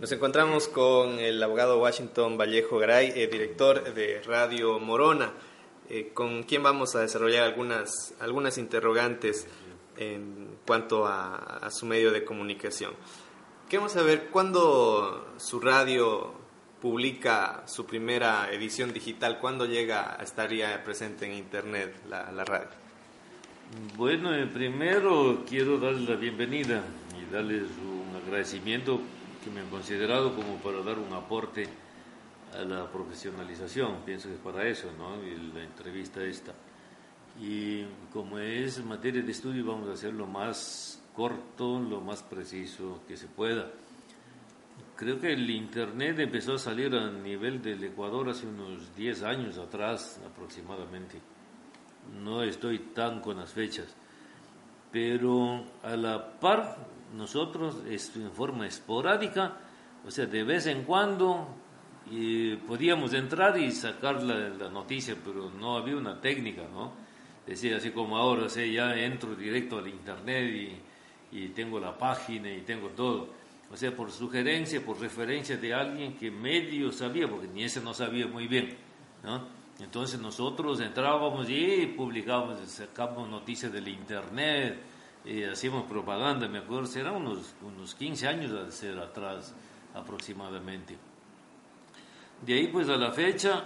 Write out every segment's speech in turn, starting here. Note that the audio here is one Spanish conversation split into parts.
Nos encontramos con el abogado Washington Vallejo Garay, eh, director de Radio Morona, eh, con quien vamos a desarrollar algunas, algunas interrogantes en cuanto a, su medio de comunicación. Queremos saber cuándo su radio publica su primera edición digital, cuándo llega, estaría presente en Internet la, radio. Bueno, eh, primero quiero darles la bienvenida y darles un agradecimiento que me han considerado como para dar un aporte a la profesionalización, pienso que es para eso, ¿no? Y la entrevista esta. Y como es materia de estudio, vamos a hacerlo más corto, lo más preciso que se pueda. Creo que el Internet empezó a salir a nivel del Ecuador hace unos 10 años atrás aproximadamente. No estoy tan con las fechas. Pero a la par nosotros en forma esporádica, o sea, de vez en cuando podíamos entrar y sacar la, noticia, pero no había una técnica, ¿no? Decía así como ahora, o sea, ya entro directo al internet y, y tengo la página y tengo todo. O sea, por sugerencia, por referencia de alguien que medio sabía, porque ni ese no sabía muy bien, ¿no? Entonces nosotros entrábamos y publicábamos, sacábamos noticias del internet, hacíamos propaganda, me acuerdo, eran unos, unos 15 años de ser atrás aproximadamente. De ahí pues a la fecha,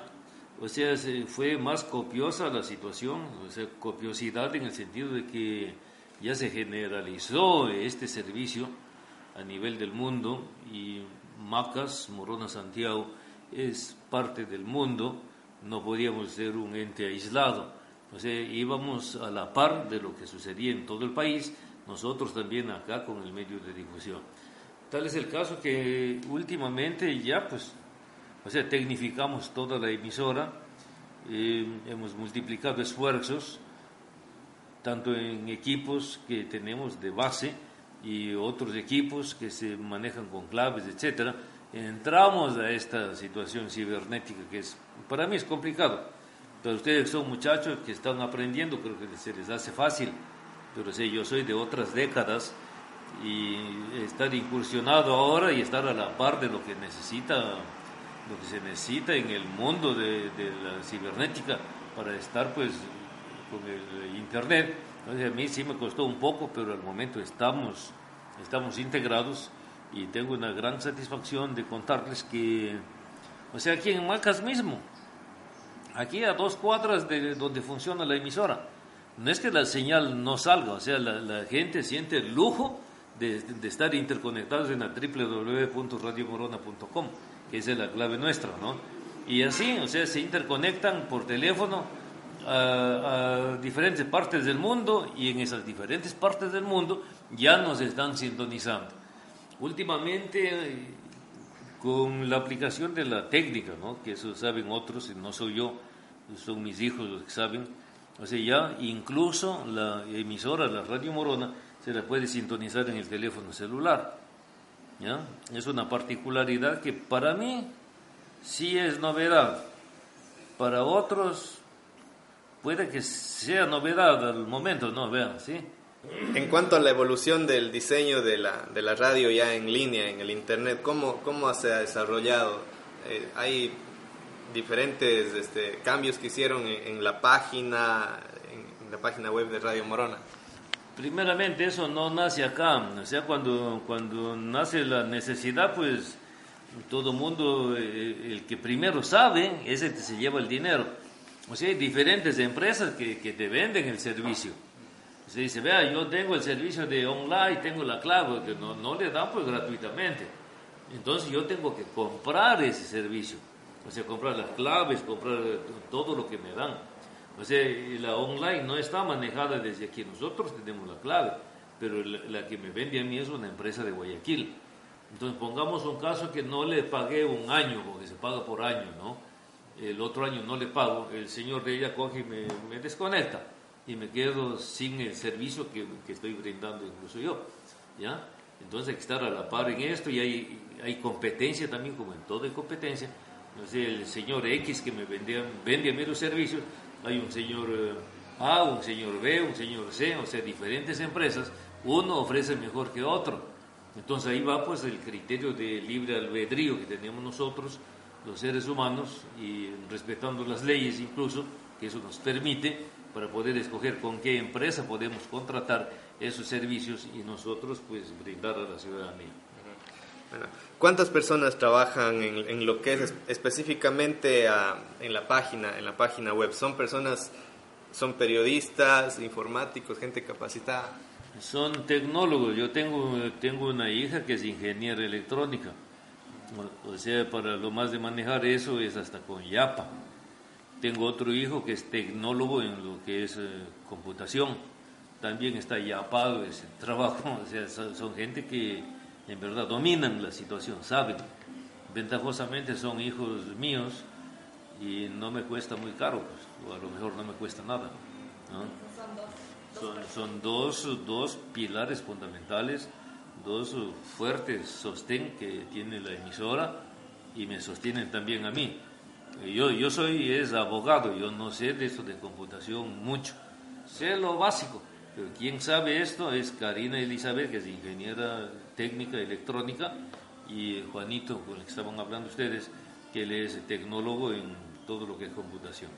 o sea, fue más copiosa la situación, o sea, copiosidad en el sentido de que ya se generalizó este servicio a nivel del mundo y Macas, Morona Santiago, es parte del mundo, no podíamos ser un ente aislado. O sea, íbamos a la par de lo que sucedía en todo el país, nosotros también acá con el medio de difusión. Tal es el caso que últimamente ya, pues, o sea, tecnificamos toda la emisora, eh, hemos multiplicado esfuerzos, tanto en equipos que tenemos de base y otros equipos que se manejan con claves, etcétera. Entramos a esta situación cibernética que es, para mí es complicado pero ustedes son muchachos que están aprendiendo, creo que se les hace fácil. Pero sí, yo soy de otras décadas y estar incursionado ahora y estar a la par de lo que necesita, lo que se necesita en el mundo de, la cibernética para estar pues con el internet. Entonces, a mí sí me costó un poco, pero al momento estamos, estamos integrados y tengo una gran satisfacción de contarles que, o sea, aquí en Macas mismo, aquí a dos cuadras de donde funciona la emisora. No es que la señal no salga, o sea, la, gente siente el lujo de, estar interconectados en la www.radiomorona.com, que esa es la clave nuestra, ¿no? Y así, o sea, se interconectan por teléfono a, a, diferentes partes del mundo y en esas diferentes partes del mundo ya nos están sintonizando. Últimamente, con la aplicación de la técnica, ¿no? que eso saben otros, no soy yo, son mis hijos los que saben, o sea, ya incluso la emisora, la Radio Morona, se la puede sintonizar en el teléfono celular. ¿ya? Es una particularidad que para mí sí es novedad, para otros puede que sea novedad al momento, ¿no? Vean, ¿sí? En cuanto a la evolución del diseño de la, de la radio ya en línea, en el Internet, ¿cómo, cómo se ha desarrollado? Eh, ¿Hay diferentes este, cambios que hicieron en, la página, en, la página web de Radio Morona? Primeramente, eso no nace acá. O sea, cuando, cuando nace la necesidad, pues todo mundo, eh, el que primero sabe, es el que se lleva el dinero. O sea, hay diferentes empresas que, que te venden el servicio se dice, vea, yo tengo el servicio de online, tengo la clave, que no, no le dan pues gratuitamente. Entonces yo tengo que comprar ese servicio. O sea, comprar las claves, comprar todo lo que me dan. O sea, la online no está manejada desde aquí. Nosotros tenemos la clave, pero la, que me vende a mí es una empresa de Guayaquil. Entonces pongamos un caso que no le pagué un año, porque se paga por año, ¿no? El otro año no le pago, el señor de ella coge y me desconecta y me quedo sin el servicio que, que, estoy brindando incluso yo, ¿ya? Entonces hay que estar a la par en esto y hay, hay competencia también, como en toda competencia. No sé, el señor X que me vende, vende a mí los servicios, hay un señor eh, A, un señor B, un señor C, o sea, diferentes empresas, uno ofrece mejor que otro. Entonces ahí va pues el criterio de libre albedrío que tenemos nosotros, los seres humanos, y respetando las leyes incluso, que eso nos permite para poder escoger con qué empresa podemos contratar esos servicios y nosotros pues brindar a la ciudadanía. ¿Cuántas personas trabajan en, lo que es específicamente en la página, en la página web? ¿Son personas, son periodistas, informáticos, gente capacitada? Son tecnólogos. Yo tengo, tengo una hija que es ingeniera electrónica. O sea, para lo más de manejar eso es hasta con YAPA. Tengo otro hijo que es tecnólogo en lo que es eh, computación. También está yapado ese trabajo. O sea, son, gente que en verdad dominan la situación, saben. Ventajosamente son hijos míos y no me cuesta muy caro, pues, o a lo mejor no me cuesta nada. Son, son dos, dos pilares fundamentales, dos fuertes sostén que tiene la emisora y me sostienen también a mí. Yo, yo soy es abogado, yo no sé de esto de computación mucho, sé lo básico, pero quien sabe esto es Karina Elizabeth, que es ingeniera técnica electrónica, y Juanito, con el que estaban hablando ustedes, que él es tecnólogo en todo lo que es computación.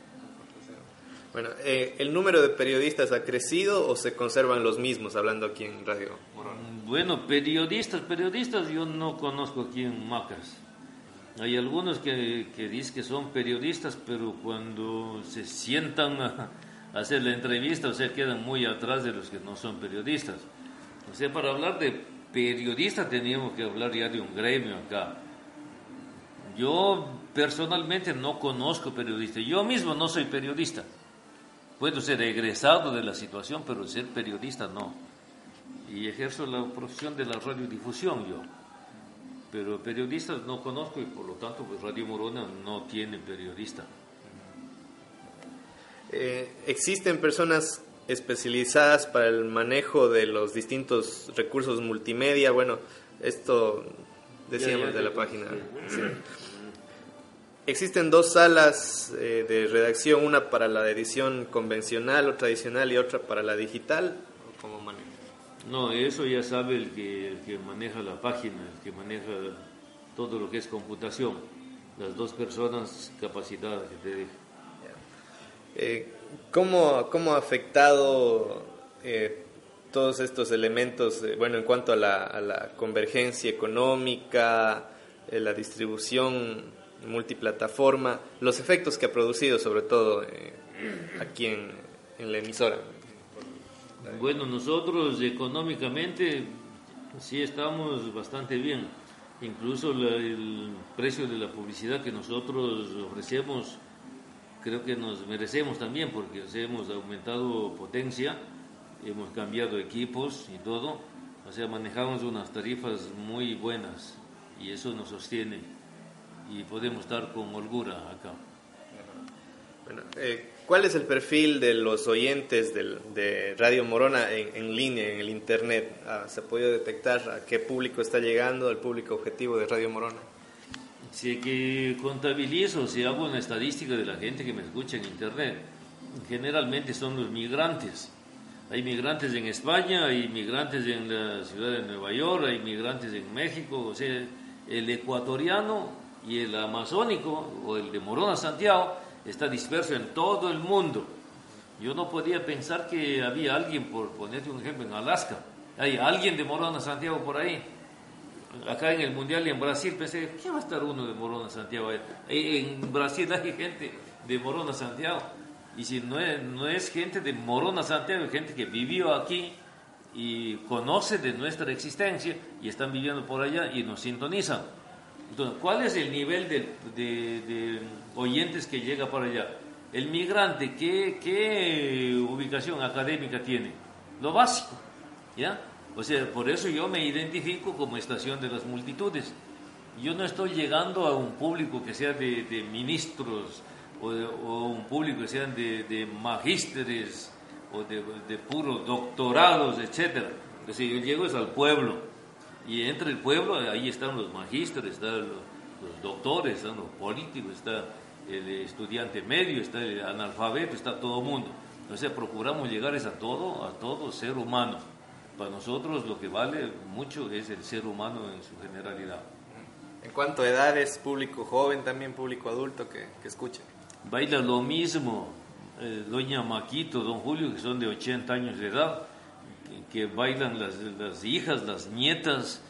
Bueno, eh, ¿el número de periodistas ha crecido o se conservan los mismos, hablando aquí en Radio Bueno, periodistas, periodistas yo no conozco aquí en Macas. Hay algunos que, que dicen que son periodistas, pero cuando se sientan a, hacer la entrevista, o sea, quedan muy atrás de los que no son periodistas. O sea, para hablar de periodistas teníamos que hablar ya de un gremio acá. Yo personalmente no conozco periodistas, yo mismo no soy periodista. Puedo ser egresado de la situación, pero ser periodista no. Y ejerzo la profesión de la radiodifusión yo pero periodistas no conozco y por lo tanto pues Radio Morona no tiene periodista. Eh, ¿Existen personas especializadas para el manejo de los distintos recursos multimedia? Bueno, esto decíamos de la página. Existen dos salas eh, de redacción, una para la edición convencional o tradicional y otra para la digital. ¿Cómo maneja? No, eso ya sabe el que, el que maneja la página, el que maneja todo lo que es computación, las dos personas capacitadas que te dije. Eh, ¿cómo, ¿cómo, ha afectado eh, todos estos elementos, eh, bueno, en cuanto a la, a la convergencia económica, la distribución multiplataforma, los efectos que ha producido sobre todo aquí en, en la emisora? Bueno, nosotros económicamente sí estamos bastante bien. Incluso el precio de la publicidad que nosotros ofrecemos creo que nos merecemos también porque hemos aumentado potencia, hemos cambiado equipos y todo. O sea, manejamos unas tarifas muy buenas y eso nos sostiene y podemos estar con holgura acá. Bueno, eh, ¿Cuál es el perfil de los oyentes de Radio Morona en, línea, en el Internet? Ah, ¿Se ha podido detectar a qué público está llegando, el público objetivo de Radio Morona? Si que contabilizo, si hago una estadística de la gente que me escucha en Internet, generalmente son los migrantes. Hay migrantes en España, hay migrantes en la ciudad de Nueva York, hay migrantes en México, o sea, el ecuatoriano y el amazónico, o el de Morona Santiago, está disperso en todo el mundo. Yo no podía pensar que había alguien, por ponerte un ejemplo, en Alaska. Hay alguien de Morona Santiago por ahí. Acá en el Mundial y en Brasil pensé, ¿qué va a estar uno de Morona Santiago? En Brasil hay gente de Morona Santiago. Y si no es, no es gente de Morona Santiago, es gente que vivió aquí y conoce de nuestra existencia y están viviendo por allá y nos sintonizan. ¿Cuál es el nivel de, oyentes que llega para allá? El migrante, ¿qué, ubicación académica tiene? Lo básico, ¿ya? O sea, por eso yo me identifico como estación de las multitudes. Yo no estoy llegando a un público que sea de, ministros o, un público que sean de, magísteres o de, de, puros doctorados, etc. O sea, yo llego es al pueblo. Y entre el pueblo, ahí están los magísteres, están los, los doctores, están los políticos, está el estudiante medio, está el analfabeto, está todo el mundo. Sea, procuramos llegar a todo, a todo ser humano. Para nosotros lo que vale mucho es el ser humano en su generalidad. En cuanto a edades, público joven, también público adulto que, que escucha. Baila lo mismo, eh, doña Maquito, don Julio, que son de 80 años de edad, que, bailan las, hijas, las nietas,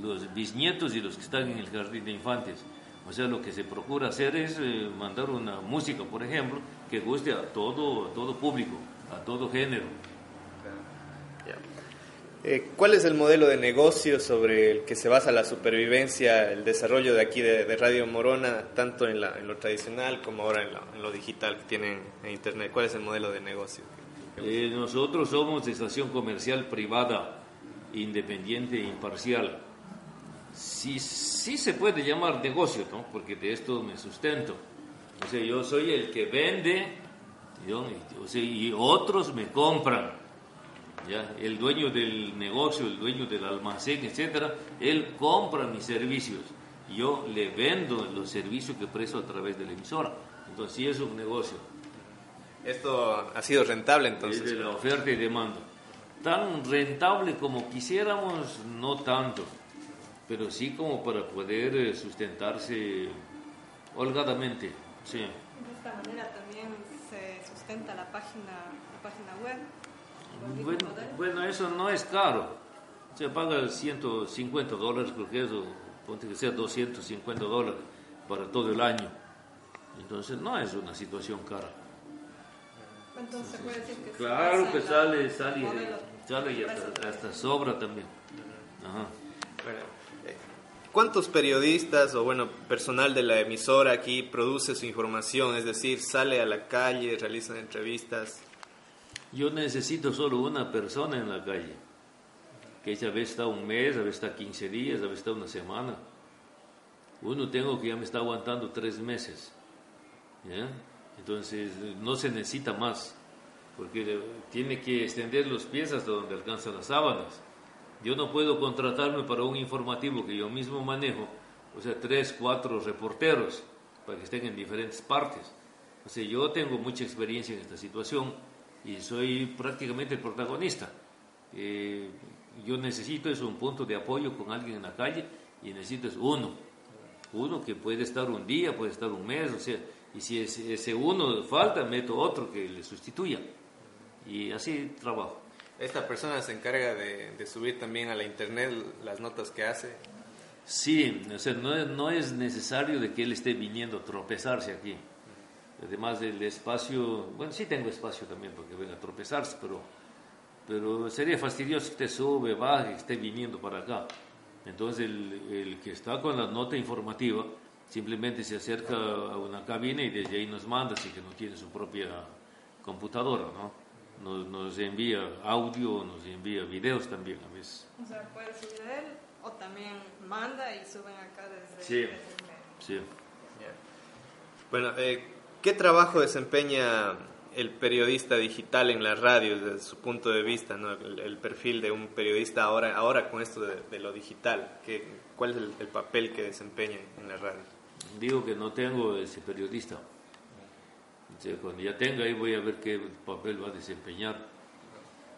los bisnietos y los que están en el jardín de infantes. O sea, lo que se procura hacer es eh, mandar una música, por ejemplo, que guste a todo, todo público, a todo género. Eh, ¿Cuál es el modelo de negocio sobre el que se basa la supervivencia, el desarrollo de aquí de, Radio Morona, tanto en, lo tradicional como ahora en, lo digital que tienen en Internet? ¿Cuál es el modelo de negocio? Eh, nosotros somos estación comercial privada, independiente e imparcial sí, sí se puede llamar negocio, ¿no? porque de esto me sustento. O sea, yo soy el que vende y otros me compran. ¿ya? El dueño del negocio, el dueño del almacén, etcétera, él compra mis servicios. Yo le vendo los servicios que presto a través de la emisora. Entonces, sí es un negocio. Esto ha sido rentable entonces. de la oferta y demanda. Tan rentable como quisiéramos, no tanto pero sí como para poder eh, sustentarse holgadamente. Sí. De esta manera también se sustenta la página, la página web. Bueno, eso no es caro. Se paga 150 dólares, creo que eso, ponte que sea 250 dólares para todo el año. Entonces no es una situación cara. Entonces se puede decir que Claro que sale, sale, sale y hasta, hasta sobra también. Ajá. ¿Cuántos periodistas o bueno, personal de la emisora aquí produce su información? Es decir, sale a la calle, realiza entrevistas. Yo necesito solo una persona en la calle, que ella a veces está un mes, a veces está 15 días, a veces está una semana. Uno tengo que ya me está aguantando tres meses. Entonces no se necesita más, porque tiene que extender los pies hasta donde alcanzan las sábanas. Yo no puedo contratarme para un informativo que yo mismo manejo, o sea, tres, cuatro reporteros para que estén en diferentes partes. O sea, yo tengo mucha experiencia en esta situación y soy prácticamente el protagonista. Eh, yo necesito es un punto de apoyo con alguien en la calle y necesito es uno. Uno que puede estar un día, puede estar un mes, o sea, y si ese, uno falta, meto otro que le sustituya. Y así trabajo. ¿Esta persona se encarga de, subir también a la internet las notas que hace? Sí, o sea, no, no, es necesario de que él esté viniendo a tropezarse aquí. Además del espacio, bueno, sí tengo espacio también porque venga a tropezarse, pero, pero sería fastidioso que usted sube, baje, que esté viniendo para acá. Entonces el, el, que está con la nota informativa simplemente se acerca a una cabina y desde ahí nos manda, así que no tiene su propia computadora, ¿no? nos, nos envía audio, nos envía videos también a veces. O sea, puede subir él o también manda y suben acá desde, sí. Sí. Bueno, eh, ¿qué trabajo desempeña el periodista digital en la radio desde su punto de vista, ¿no? el, perfil de un periodista ahora, ahora con esto de, lo digital? ¿qué, ¿Cuál es el, el, papel que desempeña en la radio? Digo que no tengo ese periodista cuando ya tenga ahí voy a ver qué papel va a desempeñar.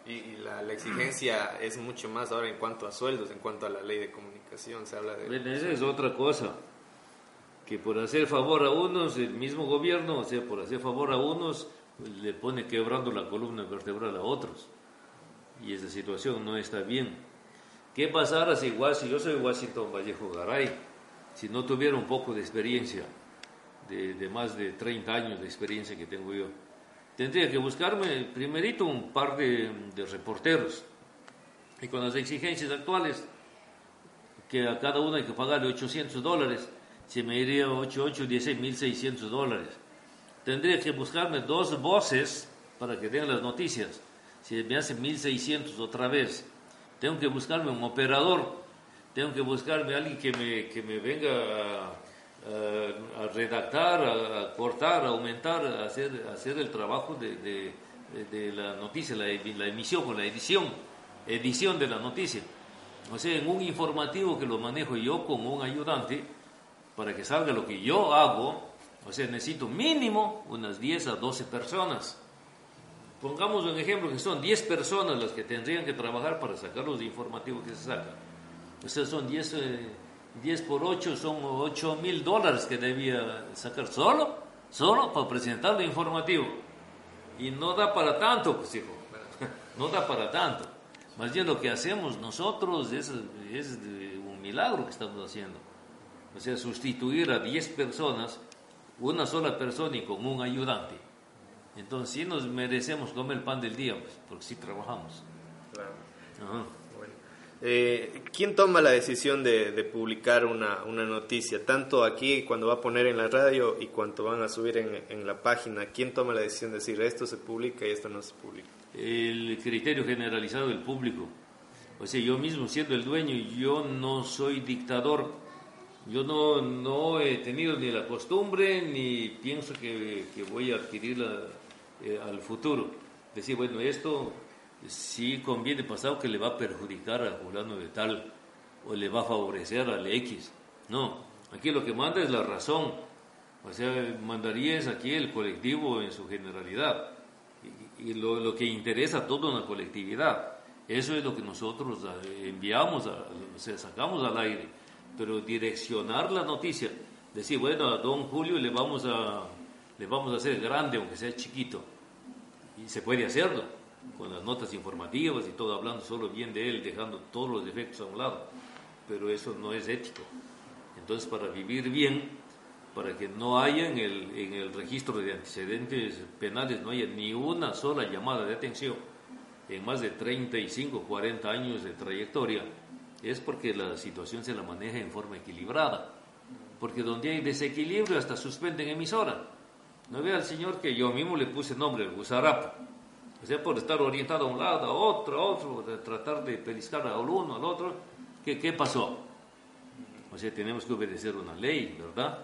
Y, la, exigencia es mucho más ahora en cuanto a sueldos, en cuanto a la ley de comunicación, se habla de... Bueno, esa es otra cosa, que por hacer favor a unos, el mismo gobierno, o sea, por hacer favor a unos, le pone quebrando la columna vertebral a otros. Y esa situación no está bien. ¿Qué pasará si igual, si yo soy Washington Vallejo Garay, si no tuviera un poco de experiencia? de, más de 30 años de experiencia que tengo yo. Tendría que buscarme primerito un par de, reporteros y con las exigencias actuales, que a cada uno hay que pagarle 800 dólares, se me iría 8, 8, 16, 1600 dólares. Tendría que buscarme dos voces para que den las noticias. Si me hacen 1600 otra vez tengo que buscarme un operador, tengo que buscarme a alguien que me, que me venga a, redactar, a, cortar, a aumentar, a hacer, hacer el trabajo de, de, la noticia, la, emisión o la edición, edición de la noticia. O sea, en un informativo que lo manejo yo con un ayudante, para que salga lo que yo hago, o sea, necesito mínimo unas 10 a 12 personas. Pongamos un ejemplo que son 10 personas las que tendrían que trabajar para sacar los informativos que se sacan. O sea, son 10, 10 eh, por 8, son 8 mil dólares que debía sacar solo, solo para presentar el informativo. Y no da para tanto, pues hijo, no da para tanto. Más bien lo que hacemos nosotros es, es un milagro que estamos haciendo. O sea, sustituir a 10 personas, una sola persona y con un ayudante. Entonces sí nos merecemos comer el pan del día, pues, porque sí trabajamos. Claro. Eh, ¿Quién toma la decisión de, publicar una, una, noticia? Tanto aquí cuando va a poner en la radio y cuando van a subir en, en, la página. ¿Quién toma la decisión de decir esto se publica y esto no se publica? El criterio generalizado del público. O sea, yo mismo siendo el dueño, yo no soy dictador. Yo no, no he tenido ni la costumbre ni pienso que, que voy a adquirirla eh, al futuro. Decir, bueno, esto si conviene pasado que le va a perjudicar a fulano de tal o le va a favorecer al X. No, aquí lo que manda es la razón. O sea, mandaría es aquí el colectivo en su generalidad y, lo, lo, que interesa a toda una colectividad. Eso es lo que nosotros eh, enviamos, a, o sea, sacamos al aire. Pero direccionar la noticia, decir, bueno, a don Julio le vamos a, le vamos a hacer grande, aunque sea chiquito. Y se puede hacerlo con las notas informativas y todo, hablando solo bien de él, dejando todos los defectos a un lado. Pero eso no es ético. Entonces, para vivir bien, para que no haya en el, en el registro de antecedentes penales, no haya ni una sola llamada de atención en más de 35, 40 años de trayectoria, es porque la situación se la maneja en forma equilibrada. Porque donde hay desequilibrio hasta suspenden emisora. No vea al señor que yo mismo le puse nombre, el Gusarapo o sea, por estar orientado a un lado, a otro, a otro, tratar de peliscar al uno, al otro, ¿qué, ¿qué pasó? O sea, tenemos que obedecer una ley, ¿verdad?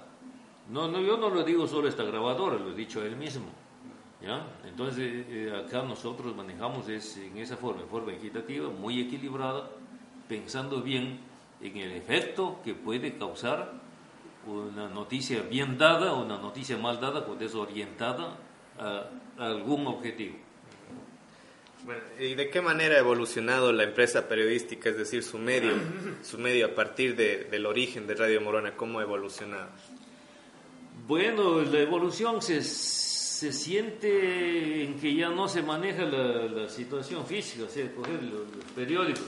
No, no, yo no lo digo solo esta grabadora, lo he dicho a él mismo. ¿ya? Entonces, eh, acá nosotros manejamos es, en esa forma, en forma equitativa, muy equilibrada, pensando bien en el efecto que puede causar una noticia bien dada una noticia mal dada cuando es orientada a algún objetivo. ¿Y de qué manera ha evolucionado la empresa periodística, es decir, su medio, su medio a partir del origen de Radio Morona? ¿Cómo ha evolucionado? Bueno, la evolución se, se siente en que ya no se maneja la, situación física, o sea, coger los, periódicos.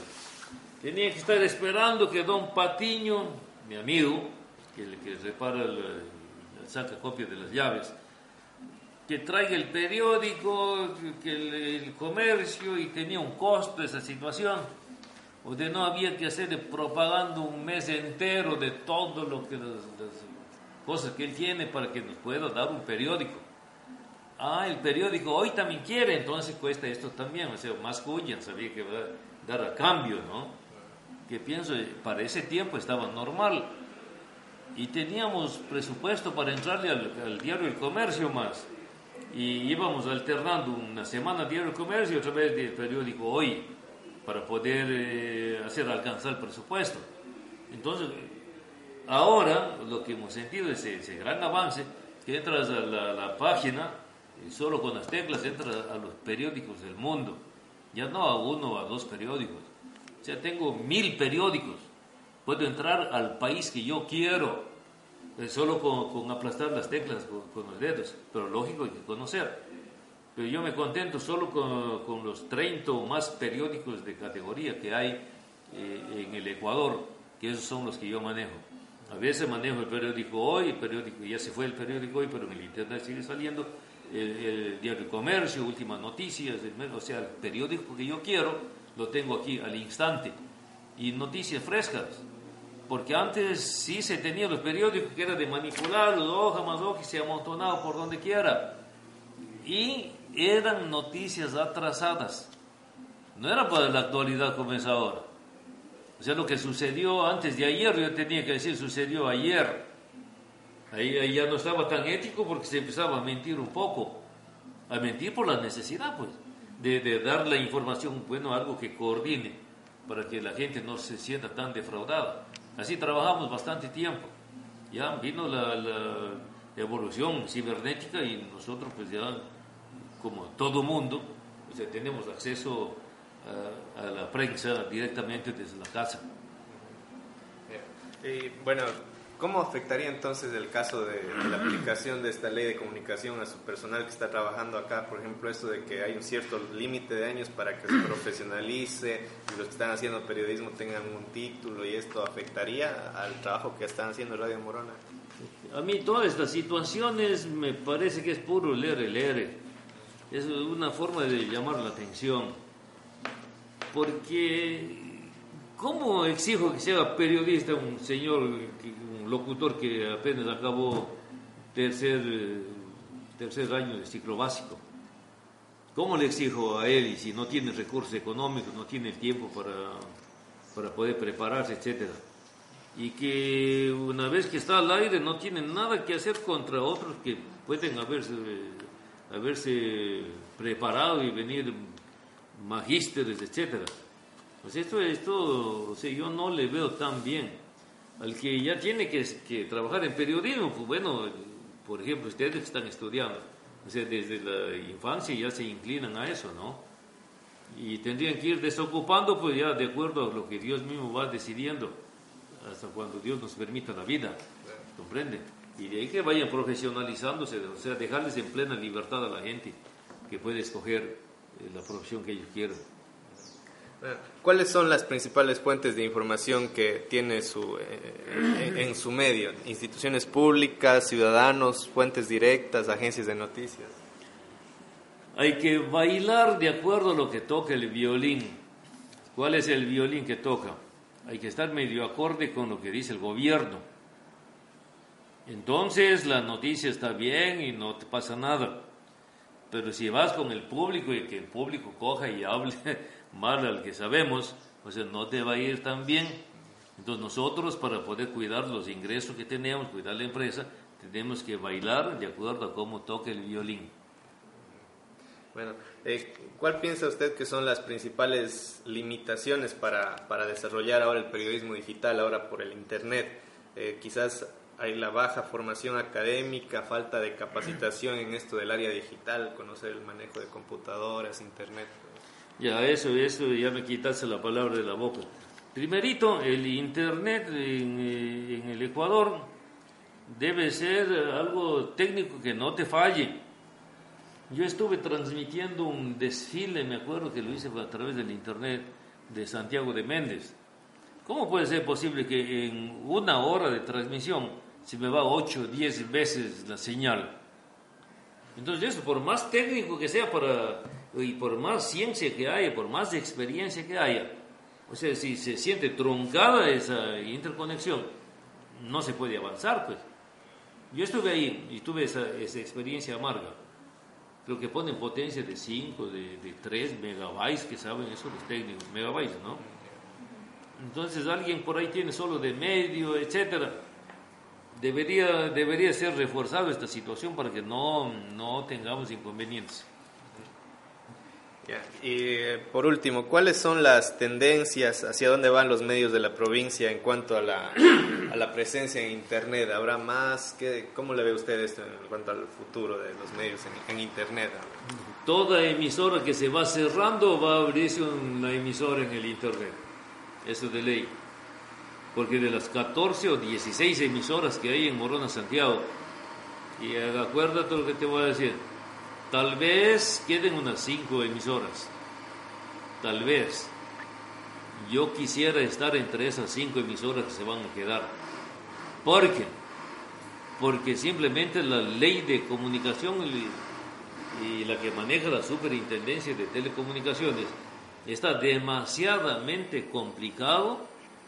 Tenía que estar esperando que don Patiño, mi amigo, que, que repara, saca copia de las llaves, que traiga el periódico, que el, comercio y tenía un costo esa situación. O de no había que hacer propaganda un mes entero de todo lo que las, cosas que él tiene para que nos pueda dar un periódico. Ah, el periódico hoy también quiere, entonces cuesta esto también, o sea, más cuyan sabía que va a dar a cambio, ¿no? Que pienso, para ese tiempo estaba normal. Y teníamos presupuesto para entrarle al, al diario El Comercio más y íbamos alternando una semana Diario Comercio y otra vez del periódico Hoy para poder eh, hacer alcanzar el presupuesto. Entonces, ahora lo que hemos sentido es ese, gran avance que entras a la, página y solo con las teclas entras a los periódicos del mundo, ya no a uno o a dos periódicos. O sea, tengo mil periódicos. Puedo entrar al país que yo quiero eh, solo con, aplastar las teclas con, los dedos, pero lógico hay que conocer. Pero yo me contento solo con, los 30 o más periódicos de categoría que hay eh, en el Ecuador, que esos son los que yo manejo. A veces manejo el periódico Hoy, el periódico, ya se fue el periódico Hoy, pero en el Internet sigue saliendo, el, diario Comercio, Últimas Noticias, o sea, el periódico que yo quiero, lo tengo aquí al instante. Y noticias frescas, porque antes sí se tenía los periódicos que era de manipular, los hojas más hojas y se amontonaba por donde quiera. Y eran noticias atrasadas. no era para la actualidad como es ahora. O sea, lo que sucedió antes de ayer, yo tenía que decir, sucedió ayer. Ahí, ahí ya no estaba tan ético porque se empezaba a mentir un poco. A mentir por la necesidad, pues, de, de dar la información, bueno, algo que coordine para que la gente no se sienta tan defraudada. Así trabajamos bastante tiempo. Ya vino la, evolución cibernética y nosotros pues ya, como todo mundo, pues, tenemos acceso a, la prensa directamente desde la casa. Y, bueno, ¿Cómo afectaría entonces el caso de, la aplicación de esta ley de comunicación a su personal que está trabajando acá? Por ejemplo, esto de que hay un cierto límite de años para que se profesionalice y los que están haciendo periodismo tengan un título y esto afectaría al trabajo que están haciendo Radio Morona. A mí todas estas situaciones me parece que es puro leer, leer. Es una forma de llamar la atención. Porque ¿Cómo exijo que sea periodista un señor, un locutor que apenas acabó tercer, tercer año de ciclo básico? ¿Cómo le exijo a él y si no tiene recursos económicos, no tiene tiempo para, para poder prepararse, etcétera? Y que una vez que está al aire no tiene nada que hacer contra otros que pueden haberse, haberse preparado y venir magísteres, etcétera. Pues esto, esto, o sea, yo no le veo tan bien. Al que ya tiene que, que trabajar en periodismo, pues bueno, por ejemplo, ustedes están estudiando, o sea, desde la infancia ya se inclinan a eso, ¿no? Y tendrían que ir desocupando, pues ya de acuerdo a lo que Dios mismo va decidiendo, hasta cuando Dios nos permita la vida, ¿comprende? Y de ahí que vayan profesionalizándose, o sea, dejarles en plena libertad a la gente que puede escoger eh, la profesión que ellos quieran. ¿Cuáles son las principales fuentes de información que tiene su, eh, en, su medio? Instituciones públicas, ciudadanos, fuentes directas, agencias de noticias. Hay que bailar de acuerdo a lo que toca el violín. ¿Cuál es el violín que toca? Hay que estar medio acorde con lo que dice el gobierno. Entonces la noticia está bien y no te pasa nada. Pero si vas con el público y que el público coja y hable mal al que sabemos, o sea, no te va a ir tan bien. Entonces nosotros para poder cuidar los ingresos que tenemos, cuidar la empresa, tenemos que bailar de acuerdo a cómo toca el violín. Bueno, eh, ¿cuál piensa usted que son las principales limitaciones para, para desarrollar ahora el periodismo digital, ahora por el Internet? Eh, quizás hay la baja formación académica, falta de capacitación en esto del área digital, conocer el manejo de computadoras, Internet. Ya, eso, eso, ya me quitaste la palabra de la boca. Primerito, el Internet en, eh, en, el Ecuador debe ser algo técnico que no te falle. Yo estuve transmitiendo un desfile, me acuerdo que lo hice a través del Internet de Santiago de Méndez. ¿Cómo puede ser posible que en una hora de transmisión se me va 8 o 10 veces la señal? Entonces eso, por más técnico que sea para y por más ciencia que haya, por más experiencia que haya, o sea, si se siente truncada esa interconexión, no se puede avanzar, pues. Yo estuve ahí y tuve esa, esa experiencia amarga. Creo que ponen potencia de 5, de, de 3 megabytes, que saben eso los técnicos, megabytes, ¿no? Entonces alguien por ahí tiene solo de medio, etcétera. Debería, debería ser reforzado esta situación para que no, no tengamos inconvenientes. Y por último, ¿cuáles son las tendencias, hacia dónde van los medios de la provincia en cuanto a la, a la presencia en Internet? ¿Habrá más? ¿Qué, ¿Cómo le ve usted esto en cuanto al futuro de los medios en, en Internet? Toda emisora que se va cerrando va a abrirse una emisora en el Internet. Eso es de ley. Porque de las 14 o 16 emisoras que hay en Morona, Santiago, y acuérdate lo que te voy a decir, Tal vez queden unas cinco emisoras. Tal vez. Yo quisiera estar entre esas cinco emisoras que se van a quedar. ¿Por qué? Porque simplemente la ley de comunicación y la que maneja la superintendencia de telecomunicaciones está demasiadamente complicado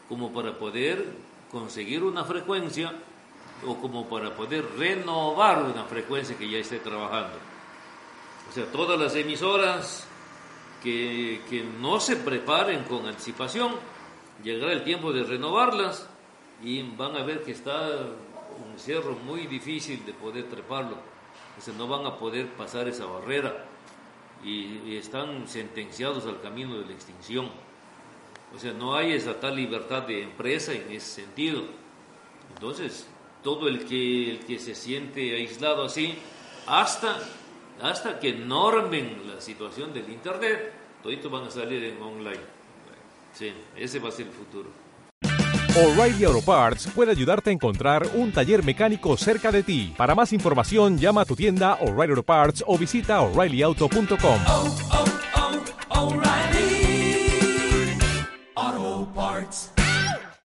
como para poder conseguir una frecuencia o como para poder renovar una frecuencia que ya esté trabajando. O sea, todas las emisoras que, que no se preparen con anticipación, llegará el tiempo de renovarlas y van a ver que está un cerro muy difícil de poder treparlo. Entonces no van a poder pasar esa barrera y, están sentenciados al camino de la extinción. O sea, no hay esa tal libertad de empresa en ese sentido. Entonces, todo el que, el que se siente aislado así, hasta, hasta que normen la situación del Internet, toditos van a salir en online. Sí, ese va a ser el futuro. O'Reilly Auto Parts puede ayudarte a encontrar un taller mecánico cerca de ti. Para más información, llama a tu tienda O'Reilly Auto Parts o visita oreillyauto.com.